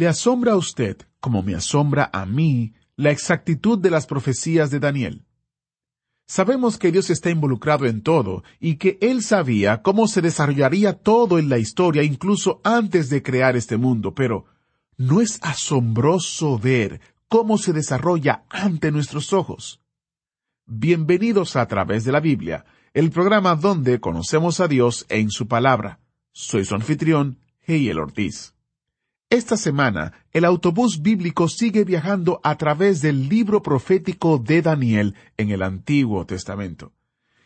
¿Le asombra a usted, como me asombra a mí, la exactitud de las profecías de Daniel? Sabemos que Dios está involucrado en todo y que Él sabía cómo se desarrollaría todo en la historia incluso antes de crear este mundo, pero ¿no es asombroso ver cómo se desarrolla ante nuestros ojos? Bienvenidos a través de la Biblia, el programa donde conocemos a Dios en su palabra. Soy su anfitrión, Heiel Ortiz. Esta semana, el autobús bíblico sigue viajando a través del libro profético de Daniel en el Antiguo Testamento.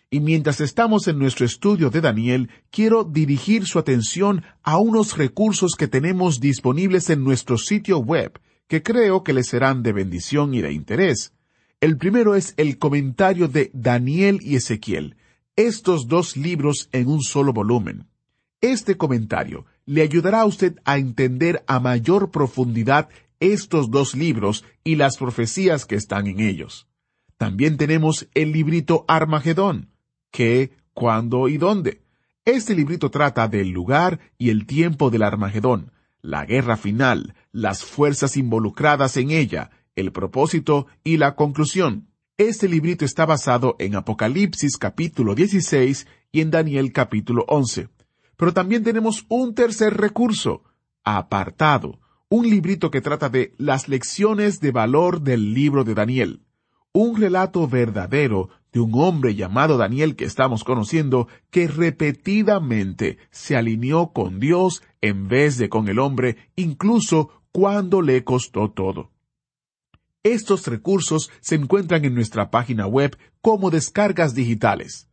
Y mientras estamos en nuestro estudio de Daniel, quiero dirigir su atención a unos recursos que tenemos disponibles en nuestro sitio web, que creo que les serán de bendición y de interés. El primero es el comentario de Daniel y Ezequiel, estos dos libros en un solo volumen. Este comentario le ayudará a usted a entender a mayor profundidad estos dos libros y las profecías que están en ellos. También tenemos el librito Armagedón. ¿Qué, cuándo y dónde? Este librito trata del lugar y el tiempo del Armagedón, la guerra final, las fuerzas involucradas en ella, el propósito y la conclusión. Este librito está basado en Apocalipsis capítulo 16 y en Daniel capítulo 11. Pero también tenemos un tercer recurso, apartado, un librito que trata de las lecciones de valor del libro de Daniel, un relato verdadero de un hombre llamado Daniel que estamos conociendo que repetidamente se alineó con Dios en vez de con el hombre, incluso cuando le costó todo. Estos recursos se encuentran en nuestra página web como descargas digitales.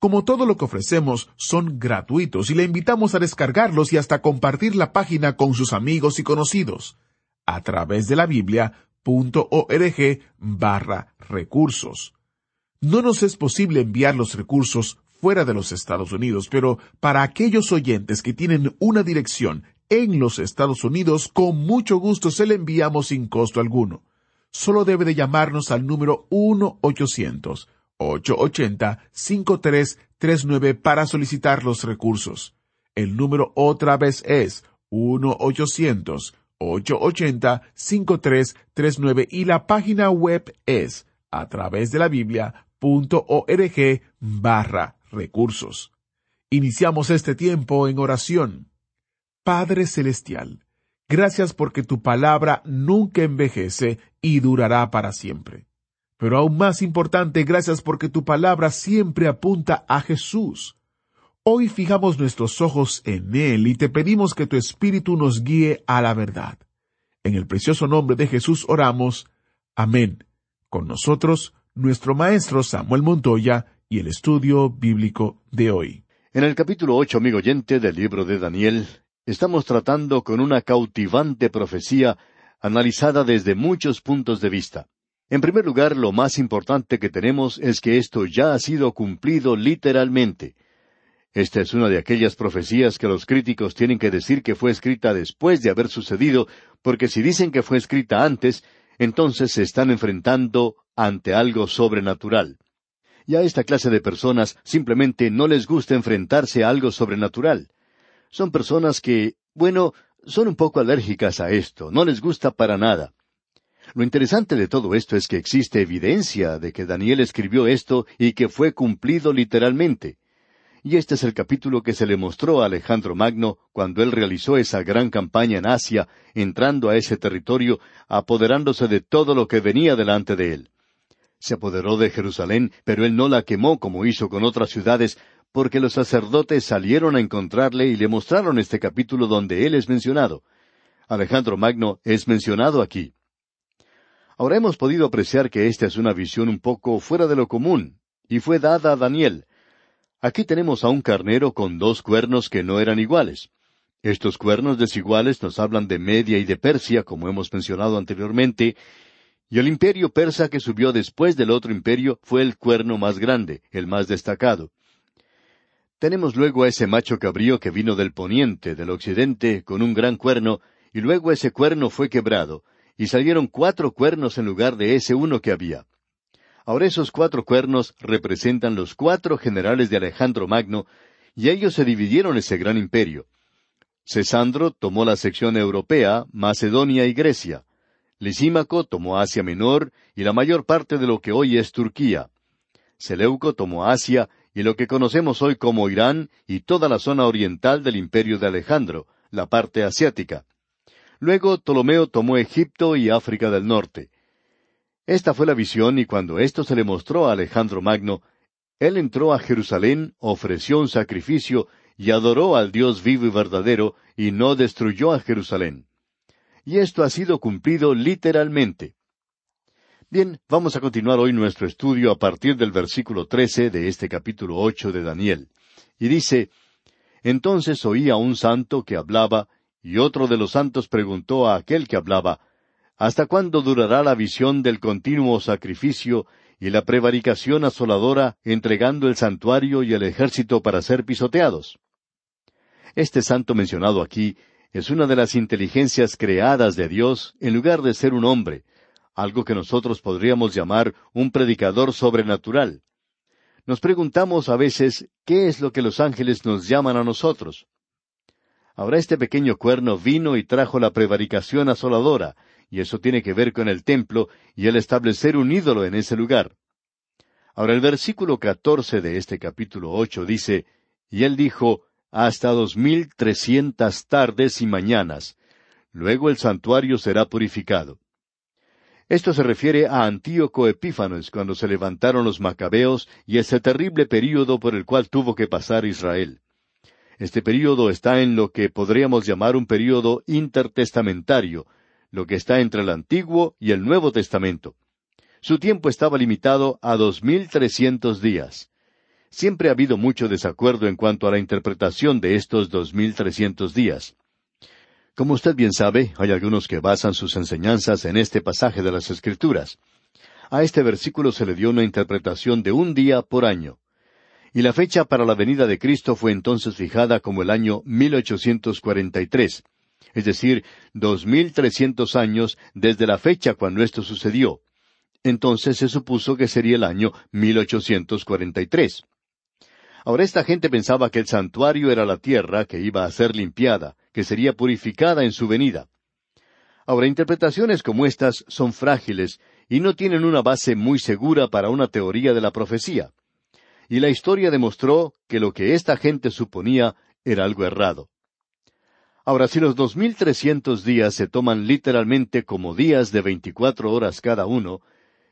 Como todo lo que ofrecemos son gratuitos y le invitamos a descargarlos y hasta compartir la página con sus amigos y conocidos a través de la biblia.org barra recursos. No nos es posible enviar los recursos fuera de los Estados Unidos, pero para aquellos oyentes que tienen una dirección en los Estados Unidos, con mucho gusto se le enviamos sin costo alguno. Solo debe de llamarnos al número 1 800 880-5339 para solicitar los recursos. El número otra vez es 1-800-880-5339 y la página web es a través de la biblia.org barra recursos. Iniciamos este tiempo en oración. Padre Celestial, gracias porque tu palabra nunca envejece y durará para siempre. Pero aún más importante, gracias porque tu palabra siempre apunta a Jesús. Hoy fijamos nuestros ojos en Él y te pedimos que tu Espíritu nos guíe a la verdad. En el precioso nombre de Jesús oramos. Amén. Con nosotros, nuestro Maestro Samuel Montoya y el estudio bíblico de hoy. En el capítulo ocho, amigo oyente, del libro de Daniel, estamos tratando con una cautivante profecía analizada desde muchos puntos de vista. En primer lugar, lo más importante que tenemos es que esto ya ha sido cumplido literalmente. Esta es una de aquellas profecías que los críticos tienen que decir que fue escrita después de haber sucedido, porque si dicen que fue escrita antes, entonces se están enfrentando ante algo sobrenatural. Y a esta clase de personas simplemente no les gusta enfrentarse a algo sobrenatural. Son personas que, bueno, son un poco alérgicas a esto, no les gusta para nada. Lo interesante de todo esto es que existe evidencia de que Daniel escribió esto y que fue cumplido literalmente. Y este es el capítulo que se le mostró a Alejandro Magno cuando él realizó esa gran campaña en Asia, entrando a ese territorio, apoderándose de todo lo que venía delante de él. Se apoderó de Jerusalén, pero él no la quemó como hizo con otras ciudades, porque los sacerdotes salieron a encontrarle y le mostraron este capítulo donde él es mencionado. Alejandro Magno es mencionado aquí. Ahora hemos podido apreciar que esta es una visión un poco fuera de lo común, y fue dada a Daniel. Aquí tenemos a un carnero con dos cuernos que no eran iguales. Estos cuernos desiguales nos hablan de Media y de Persia, como hemos mencionado anteriormente, y el imperio persa que subió después del otro imperio fue el cuerno más grande, el más destacado. Tenemos luego a ese macho cabrío que vino del poniente, del occidente, con un gran cuerno, y luego ese cuerno fue quebrado, y salieron cuatro cuernos en lugar de ese uno que había. Ahora esos cuatro cuernos representan los cuatro generales de Alejandro Magno, y ellos se dividieron ese gran imperio. Cesandro tomó la sección europea, Macedonia y Grecia. Lisímaco tomó Asia Menor y la mayor parte de lo que hoy es Turquía. Seleuco tomó Asia y lo que conocemos hoy como Irán y toda la zona oriental del imperio de Alejandro, la parte asiática. Luego Ptolomeo tomó Egipto y África del Norte. Esta fue la visión y cuando esto se le mostró a Alejandro Magno, él entró a Jerusalén, ofreció un sacrificio y adoró al Dios vivo y verdadero y no destruyó a Jerusalén. Y esto ha sido cumplido literalmente. Bien, vamos a continuar hoy nuestro estudio a partir del versículo trece de este capítulo ocho de Daniel. Y dice Entonces oí un santo que hablaba, y otro de los santos preguntó a aquel que hablaba ¿Hasta cuándo durará la visión del continuo sacrificio y la prevaricación asoladora entregando el santuario y el ejército para ser pisoteados? Este santo mencionado aquí es una de las inteligencias creadas de Dios en lugar de ser un hombre, algo que nosotros podríamos llamar un predicador sobrenatural. Nos preguntamos a veces qué es lo que los ángeles nos llaman a nosotros. Ahora este pequeño cuerno vino y trajo la prevaricación asoladora, y eso tiene que ver con el templo y el establecer un ídolo en ese lugar. Ahora el versículo catorce de este capítulo ocho dice, Y él dijo, hasta dos mil trescientas tardes y mañanas. Luego el santuario será purificado. Esto se refiere a Antíoco Epífanes cuando se levantaron los macabeos y ese terrible período por el cual tuvo que pasar Israel. Este período está en lo que podríamos llamar un período intertestamentario, lo que está entre el Antiguo y el Nuevo Testamento. Su tiempo estaba limitado a dos mil trescientos días. Siempre ha habido mucho desacuerdo en cuanto a la interpretación de estos dos mil trescientos días. Como usted bien sabe, hay algunos que basan sus enseñanzas en este pasaje de las Escrituras. A este versículo se le dio una interpretación de un día por año. Y la fecha para la venida de Cristo fue entonces fijada como el año 1843, es decir, dos mil trescientos años desde la fecha cuando esto sucedió. Entonces se supuso que sería el año 1843. Ahora esta gente pensaba que el santuario era la tierra que iba a ser limpiada, que sería purificada en su venida. Ahora, interpretaciones como estas son frágiles y no tienen una base muy segura para una teoría de la profecía. Y la historia demostró que lo que esta gente suponía era algo errado. Ahora, si los dos mil trescientos días se toman literalmente como días de veinticuatro horas cada uno,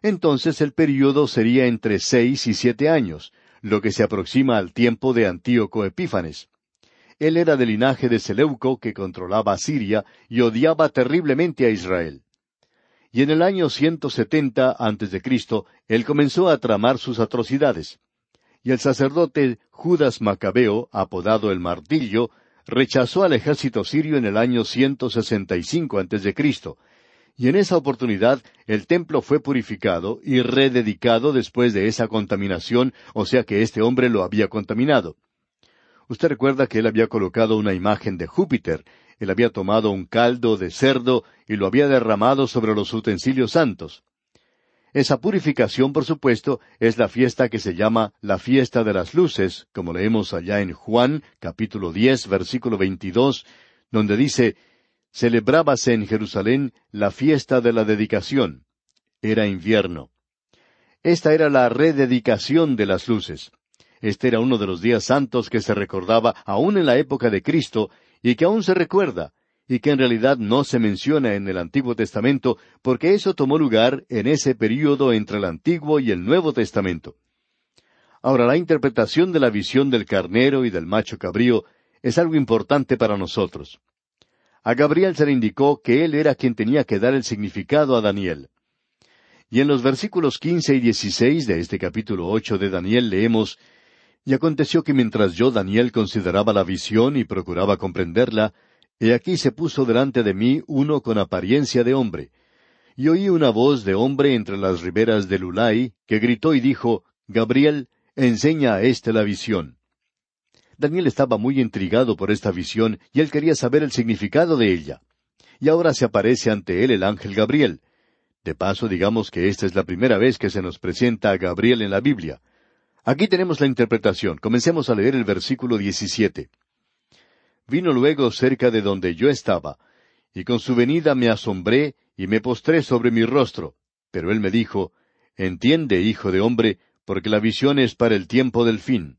entonces el período sería entre seis y siete años, lo que se aproxima al tiempo de Antíoco Epífanes. Él era del linaje de Seleuco que controlaba Siria y odiaba terriblemente a Israel. Y en el año 170 antes de Cristo, él comenzó a tramar sus atrocidades. Y el sacerdote Judas Macabeo, apodado el Martillo, rechazó al ejército sirio en el año 165 antes de Cristo, y en esa oportunidad el templo fue purificado y rededicado después de esa contaminación, o sea que este hombre lo había contaminado. Usted recuerda que él había colocado una imagen de Júpiter, él había tomado un caldo de cerdo y lo había derramado sobre los utensilios santos. Esa purificación, por supuesto, es la fiesta que se llama la fiesta de las luces, como leemos allá en Juan capítulo diez versículo veintidós, donde dice celebrábase en Jerusalén la fiesta de la dedicación. Era invierno. Esta era la rededicación de las luces. Este era uno de los días santos que se recordaba aún en la época de Cristo y que aún se recuerda, y que en realidad no se menciona en el Antiguo Testamento, porque eso tomó lugar en ese período entre el Antiguo y el Nuevo Testamento. Ahora, la interpretación de la visión del carnero y del macho cabrío es algo importante para nosotros. A Gabriel se le indicó que él era quien tenía que dar el significado a Daniel. Y en los versículos quince y dieciséis de este capítulo ocho de Daniel leemos y aconteció que mientras yo, Daniel, consideraba la visión y procuraba comprenderla, he aquí se puso delante de mí uno con apariencia de hombre. Y oí una voz de hombre entre las riberas del Ulai, que gritó y dijo, Gabriel, enseña a éste la visión. Daniel estaba muy intrigado por esta visión y él quería saber el significado de ella. Y ahora se aparece ante él el ángel Gabriel. De paso, digamos que esta es la primera vez que se nos presenta a Gabriel en la Biblia. Aquí tenemos la interpretación. Comencemos a leer el versículo 17. Vino luego cerca de donde yo estaba, y con su venida me asombré y me postré sobre mi rostro. Pero él me dijo, Entiende, hijo de hombre, porque la visión es para el tiempo del fin.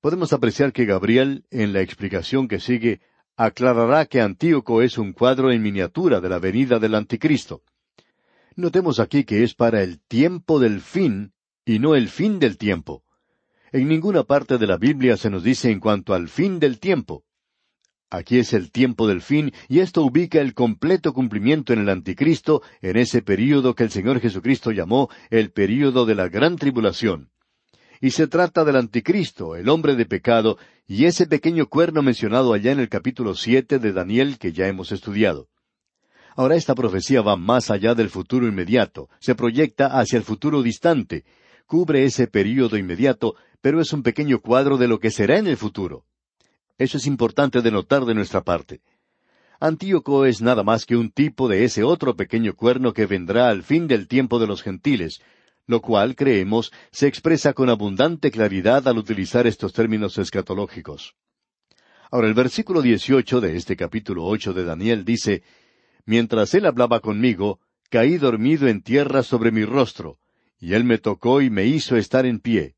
Podemos apreciar que Gabriel, en la explicación que sigue, aclarará que Antíoco es un cuadro en miniatura de la venida del Anticristo. Notemos aquí que es para el tiempo del fin y no el fin del tiempo. En ninguna parte de la Biblia se nos dice en cuanto al fin del tiempo. Aquí es el tiempo del fin y esto ubica el completo cumplimiento en el anticristo en ese período que el Señor Jesucristo llamó el período de la gran tribulación. Y se trata del anticristo, el hombre de pecado, y ese pequeño cuerno mencionado allá en el capítulo siete de Daniel que ya hemos estudiado. Ahora esta profecía va más allá del futuro inmediato, se proyecta hacia el futuro distante, cubre ese período inmediato, pero es un pequeño cuadro de lo que será en el futuro. Eso es importante de notar de nuestra parte. Antíoco es nada más que un tipo de ese otro pequeño cuerno que vendrá al fin del tiempo de los gentiles, lo cual, creemos, se expresa con abundante claridad al utilizar estos términos escatológicos. Ahora el versículo 18 de este capítulo ocho de Daniel dice, Mientras él hablaba conmigo, caí dormido en tierra sobre mi rostro, y él me tocó y me hizo estar en pie.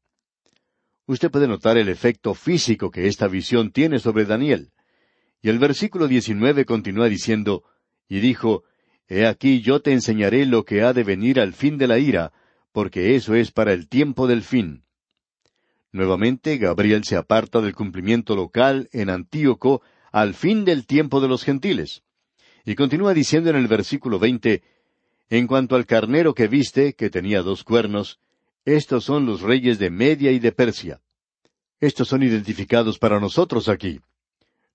Usted puede notar el efecto físico que esta visión tiene sobre Daniel. Y el versículo 19 continúa diciendo, y dijo, He aquí yo te enseñaré lo que ha de venir al fin de la ira, porque eso es para el tiempo del fin. Nuevamente Gabriel se aparta del cumplimiento local en Antíoco al fin del tiempo de los gentiles. Y continúa diciendo en el versículo veinte, en cuanto al carnero que viste, que tenía dos cuernos, estos son los reyes de Media y de Persia. Estos son identificados para nosotros aquí.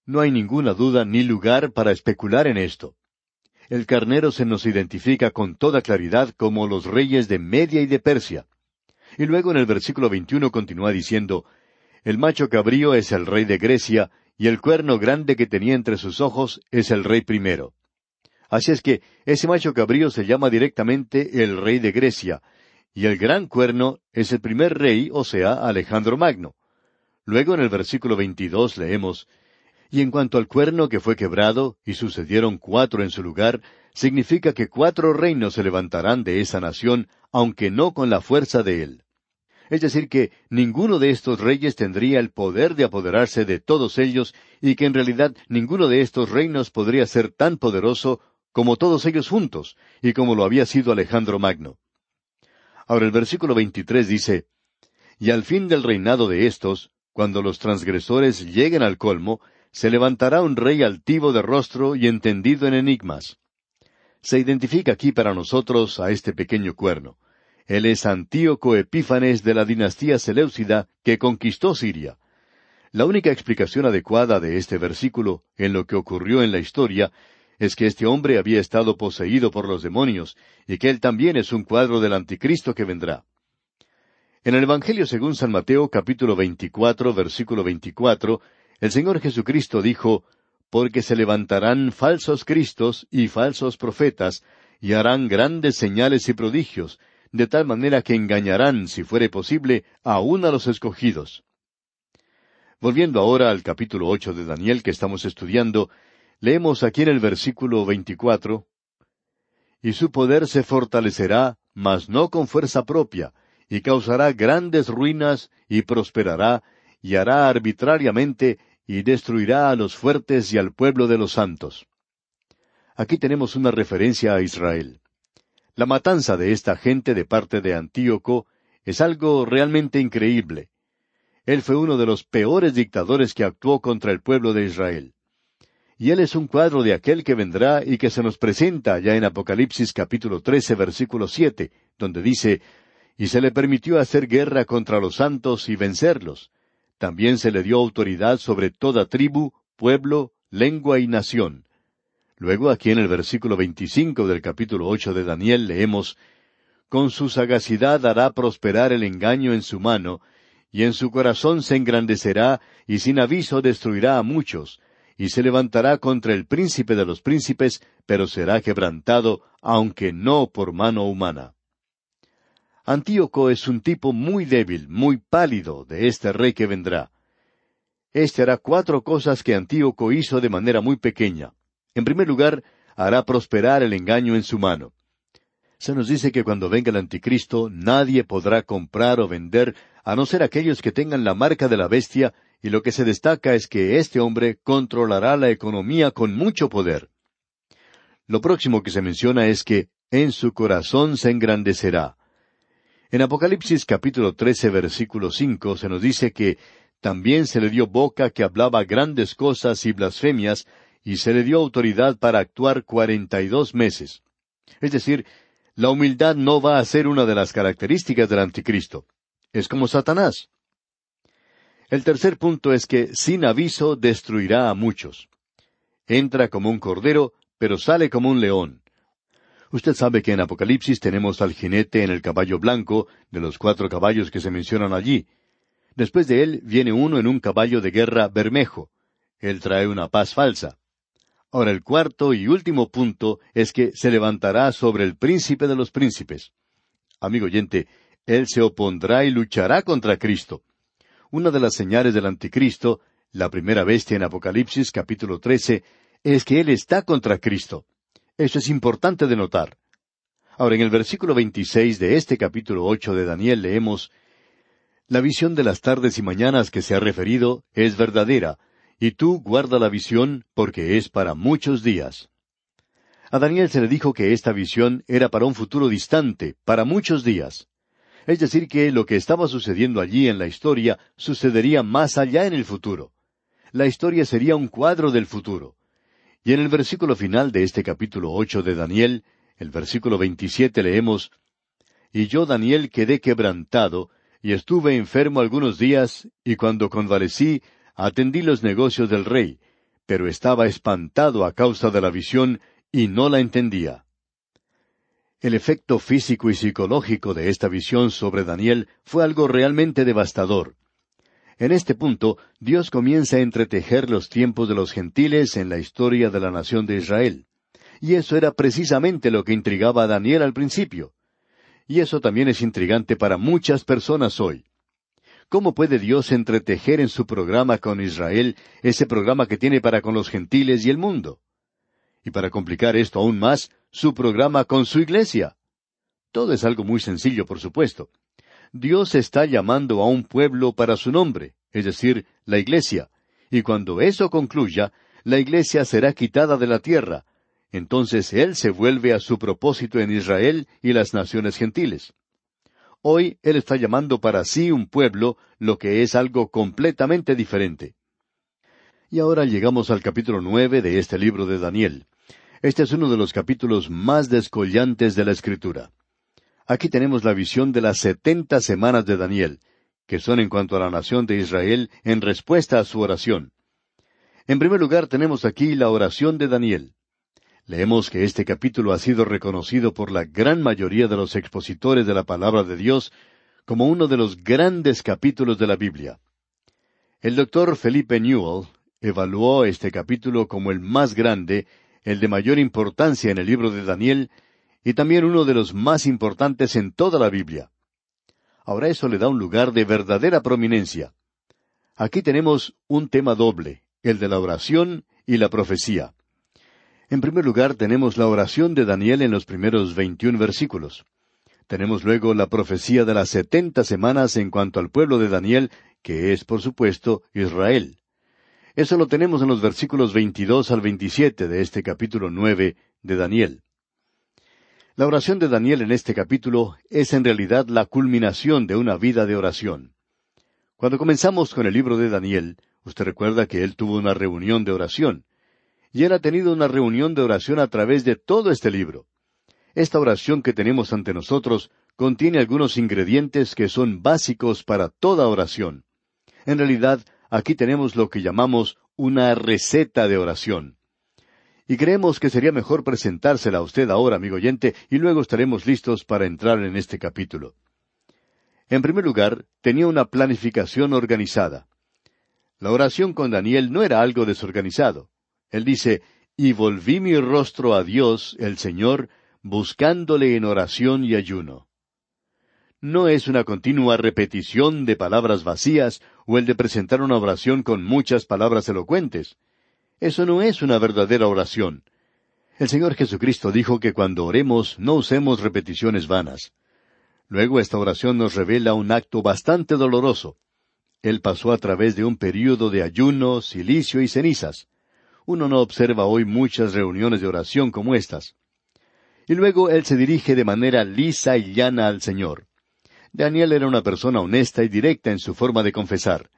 No hay ninguna duda ni lugar para especular en esto. El carnero se nos identifica con toda claridad como los reyes de Media y de Persia. Y luego en el versículo 21 continúa diciendo, El macho cabrío es el rey de Grecia, y el cuerno grande que tenía entre sus ojos es el rey primero. Así es que ese macho cabrío se llama directamente el rey de Grecia, y el gran cuerno es el primer rey, o sea, Alejandro Magno. Luego en el versículo 22 leemos, Y en cuanto al cuerno que fue quebrado, y sucedieron cuatro en su lugar, significa que cuatro reinos se levantarán de esa nación, aunque no con la fuerza de él. Es decir, que ninguno de estos reyes tendría el poder de apoderarse de todos ellos, y que en realidad ninguno de estos reinos podría ser tan poderoso como todos ellos juntos, y como lo había sido Alejandro Magno. Ahora el versículo 23 dice, Y al fin del reinado de estos, cuando los transgresores lleguen al colmo, se levantará un rey altivo de rostro y entendido en enigmas. Se identifica aquí para nosotros a este pequeño cuerno. Él es Antíoco Epífanes de la dinastía Seleucida que conquistó Siria. La única explicación adecuada de este versículo en lo que ocurrió en la historia es que este hombre había estado poseído por los demonios, y que él también es un cuadro del anticristo que vendrá. En el Evangelio según San Mateo capítulo 24 versículo 24, el Señor Jesucristo dijo, Porque se levantarán falsos cristos y falsos profetas, y harán grandes señales y prodigios, de tal manera que engañarán, si fuere posible, aún a los escogidos. Volviendo ahora al capítulo ocho de Daniel que estamos estudiando, leemos aquí en el versículo veinticuatro Y su poder se fortalecerá, mas no con fuerza propia, y causará grandes ruinas, y prosperará, y hará arbitrariamente, y destruirá a los fuertes y al pueblo de los santos. Aquí tenemos una referencia a Israel. La matanza de esta gente de parte de Antíoco es algo realmente increíble. Él fue uno de los peores dictadores que actuó contra el pueblo de Israel. Y él es un cuadro de aquel que vendrá y que se nos presenta ya en Apocalipsis capítulo 13 versículo siete, donde dice, y se le permitió hacer guerra contra los santos y vencerlos. También se le dio autoridad sobre toda tribu, pueblo, lengua y nación. Luego aquí en el versículo 25 del capítulo ocho de Daniel leemos, Con su sagacidad hará prosperar el engaño en su mano, y en su corazón se engrandecerá, y sin aviso destruirá a muchos, y se levantará contra el príncipe de los príncipes, pero será quebrantado, aunque no por mano humana. Antíoco es un tipo muy débil, muy pálido de este rey que vendrá. Este hará cuatro cosas que Antíoco hizo de manera muy pequeña. En primer lugar, hará prosperar el engaño en su mano. Se nos dice que cuando venga el anticristo nadie podrá comprar o vender a no ser aquellos que tengan la marca de la bestia, y lo que se destaca es que este hombre controlará la economía con mucho poder. Lo próximo que se menciona es que en su corazón se engrandecerá. En Apocalipsis capítulo 13 versículo 5 se nos dice que también se le dio boca que hablaba grandes cosas y blasfemias, y se le dio autoridad para actuar cuarenta y dos meses. Es decir, la humildad no va a ser una de las características del anticristo. Es como Satanás. El tercer punto es que sin aviso destruirá a muchos. Entra como un cordero, pero sale como un león. Usted sabe que en Apocalipsis tenemos al jinete en el caballo blanco, de los cuatro caballos que se mencionan allí. Después de él viene uno en un caballo de guerra bermejo. Él trae una paz falsa. Ahora el cuarto y último punto es que se levantará sobre el príncipe de los príncipes. Amigo oyente, él se opondrá y luchará contra Cristo. Una de las señales del anticristo, la primera bestia en Apocalipsis capítulo 13, es que Él está contra Cristo. Eso es importante de notar. Ahora, en el versículo 26 de este capítulo 8 de Daniel leemos, La visión de las tardes y mañanas que se ha referido es verdadera, y tú guarda la visión porque es para muchos días. A Daniel se le dijo que esta visión era para un futuro distante, para muchos días. Es decir, que lo que estaba sucediendo allí en la historia sucedería más allá en el futuro. La historia sería un cuadro del futuro. Y en el versículo final de este capítulo ocho de Daniel, el versículo veintisiete leemos Y yo Daniel quedé quebrantado, y estuve enfermo algunos días, y cuando convalecí, atendí los negocios del rey, pero estaba espantado a causa de la visión, y no la entendía. El efecto físico y psicológico de esta visión sobre Daniel fue algo realmente devastador. En este punto, Dios comienza a entretejer los tiempos de los gentiles en la historia de la nación de Israel. Y eso era precisamente lo que intrigaba a Daniel al principio. Y eso también es intrigante para muchas personas hoy. ¿Cómo puede Dios entretejer en su programa con Israel ese programa que tiene para con los gentiles y el mundo? Y para complicar esto aún más, su programa con su iglesia. Todo es algo muy sencillo, por supuesto. Dios está llamando a un pueblo para su nombre, es decir, la iglesia, y cuando eso concluya, la iglesia será quitada de la tierra. Entonces Él se vuelve a su propósito en Israel y las naciones gentiles. Hoy Él está llamando para sí un pueblo, lo que es algo completamente diferente. Y ahora llegamos al capítulo nueve de este libro de Daniel. Este es uno de los capítulos más descollantes de la Escritura. Aquí tenemos la visión de las setenta semanas de Daniel, que son en cuanto a la nación de Israel en respuesta a su oración. En primer lugar tenemos aquí la oración de Daniel. Leemos que este capítulo ha sido reconocido por la gran mayoría de los expositores de la palabra de Dios como uno de los grandes capítulos de la Biblia. El doctor Felipe Newell evaluó este capítulo como el más grande, el de mayor importancia en el libro de Daniel, y también uno de los más importantes en toda la Biblia. Ahora eso le da un lugar de verdadera prominencia. Aquí tenemos un tema doble, el de la oración y la profecía. En primer lugar tenemos la oración de Daniel en los primeros veintiún versículos. Tenemos luego la profecía de las setenta semanas en cuanto al pueblo de Daniel, que es, por supuesto, Israel. Eso lo tenemos en los versículos 22 al 27 de este capítulo 9 de Daniel. La oración de Daniel en este capítulo es en realidad la culminación de una vida de oración. Cuando comenzamos con el libro de Daniel, usted recuerda que él tuvo una reunión de oración. Y él ha tenido una reunión de oración a través de todo este libro. Esta oración que tenemos ante nosotros contiene algunos ingredientes que son básicos para toda oración. En realidad, aquí tenemos lo que llamamos una receta de oración. Y creemos que sería mejor presentársela a usted ahora, amigo oyente, y luego estaremos listos para entrar en este capítulo. En primer lugar, tenía una planificación organizada. La oración con Daniel no era algo desorganizado. Él dice, y volví mi rostro a Dios, el Señor, buscándole en oración y ayuno no es una continua repetición de palabras vacías o el de presentar una oración con muchas palabras elocuentes. Eso no es una verdadera oración. El Señor Jesucristo dijo que cuando oremos no usemos repeticiones vanas. Luego esta oración nos revela un acto bastante doloroso. Él pasó a través de un período de ayuno, silicio y cenizas. Uno no observa hoy muchas reuniones de oración como estas. Y luego Él se dirige de manera lisa y llana al Señor. Daniel era una persona honesta y directa en su forma de confesar.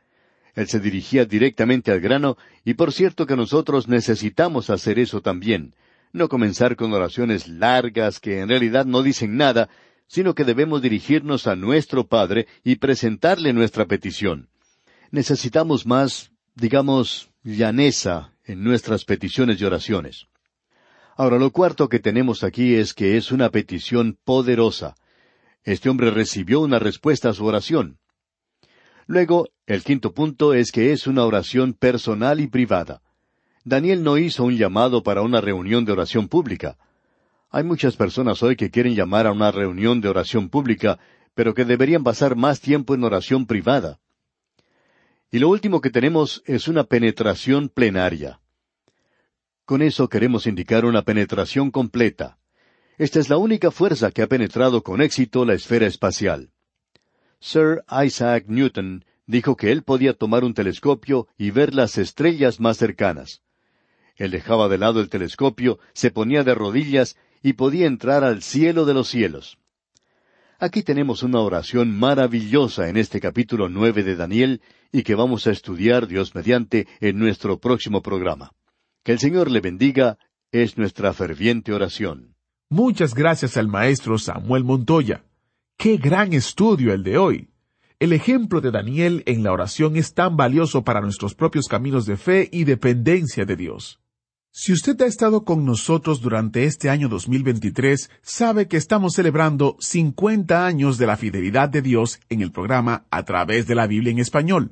Él se dirigía directamente al grano, y por cierto que nosotros necesitamos hacer eso también, no comenzar con oraciones largas que en realidad no dicen nada, sino que debemos dirigirnos a nuestro Padre y presentarle nuestra petición. Necesitamos más, digamos, llaneza en nuestras peticiones y oraciones. Ahora, lo cuarto que tenemos aquí es que es una petición poderosa. Este hombre recibió una respuesta a su oración. Luego, el quinto punto es que es una oración personal y privada. Daniel no hizo un llamado para una reunión de oración pública. Hay muchas personas hoy que quieren llamar a una reunión de oración pública, pero que deberían pasar más tiempo en oración privada. Y lo último que tenemos es una penetración plenaria. Con eso queremos indicar una penetración completa. Esta es la única fuerza que ha penetrado con éxito la esfera espacial. Sir Isaac Newton dijo que él podía tomar un telescopio y ver las estrellas más cercanas. Él dejaba de lado el telescopio, se ponía de rodillas y podía entrar al cielo de los cielos. Aquí tenemos una oración maravillosa en este capítulo nueve de Daniel y que vamos a estudiar Dios mediante en nuestro próximo programa. Que el Señor le bendiga es nuestra ferviente oración. Muchas gracias al maestro Samuel Montoya. Qué gran estudio el de hoy. El ejemplo de Daniel en la oración es tan valioso para nuestros propios caminos de fe y dependencia de Dios. Si usted ha estado con nosotros durante este año 2023, sabe que estamos celebrando 50 años de la fidelidad de Dios en el programa A través de la Biblia en español.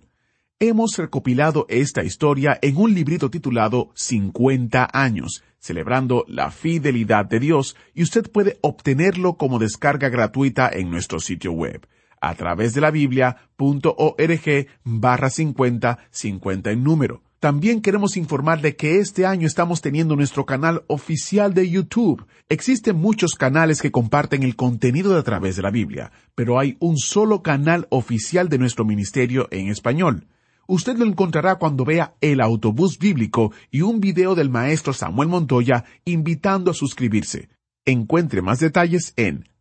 Hemos recopilado esta historia en un librito titulado 50 años, celebrando la fidelidad de Dios, y usted puede obtenerlo como descarga gratuita en nuestro sitio web a través de la biblia.org barra 50 50 en número. También queremos informarle que este año estamos teniendo nuestro canal oficial de YouTube. Existen muchos canales que comparten el contenido de a través de la Biblia, pero hay un solo canal oficial de nuestro ministerio en español. Usted lo encontrará cuando vea el autobús bíblico y un video del maestro Samuel Montoya invitando a suscribirse. Encuentre más detalles en